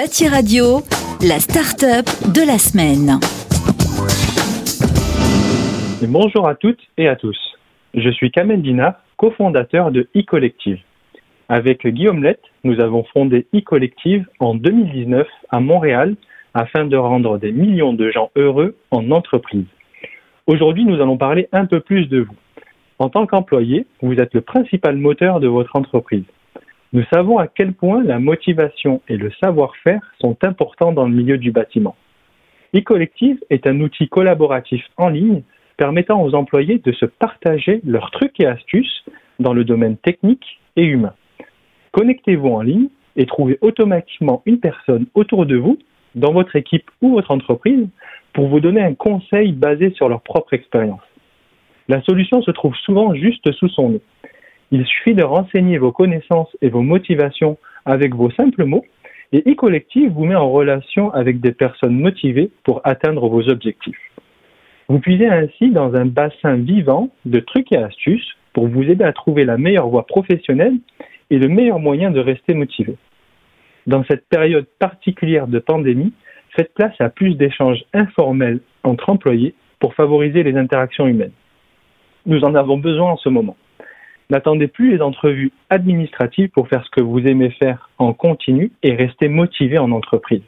Bâti Radio, la start-up de la semaine. Bonjour à toutes et à tous. Je suis Kamel Dina, cofondateur de e-Collective. Avec Guillaume Lett, nous avons fondé e-Collective en 2019 à Montréal afin de rendre des millions de gens heureux en entreprise. Aujourd'hui, nous allons parler un peu plus de vous. En tant qu'employé, vous êtes le principal moteur de votre entreprise. Nous savons à quel point la motivation et le savoir-faire sont importants dans le milieu du bâtiment. E-Collective est un outil collaboratif en ligne permettant aux employés de se partager leurs trucs et astuces dans le domaine technique et humain. Connectez-vous en ligne et trouvez automatiquement une personne autour de vous, dans votre équipe ou votre entreprise, pour vous donner un conseil basé sur leur propre expérience. La solution se trouve souvent juste sous son nez. Il suffit de renseigner vos connaissances et vos motivations avec vos simples mots et e-collective vous met en relation avec des personnes motivées pour atteindre vos objectifs. Vous puisez ainsi dans un bassin vivant de trucs et astuces pour vous aider à trouver la meilleure voie professionnelle et le meilleur moyen de rester motivé. Dans cette période particulière de pandémie, faites place à plus d'échanges informels entre employés pour favoriser les interactions humaines. Nous en avons besoin en ce moment. N'attendez plus les entrevues administratives pour faire ce que vous aimez faire en continu et rester motivé en entreprise.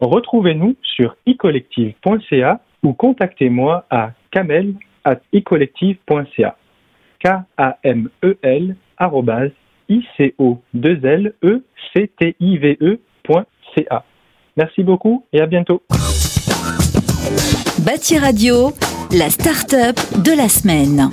Retrouvez-nous sur ecollective.ca ou contactez-moi à kamel at ecollective.ca. K-A-M-E-L I-C-O-2-L-E-C-T-I-V-E.ca. Merci beaucoup et à bientôt. Bâti Radio, la start-up de la semaine.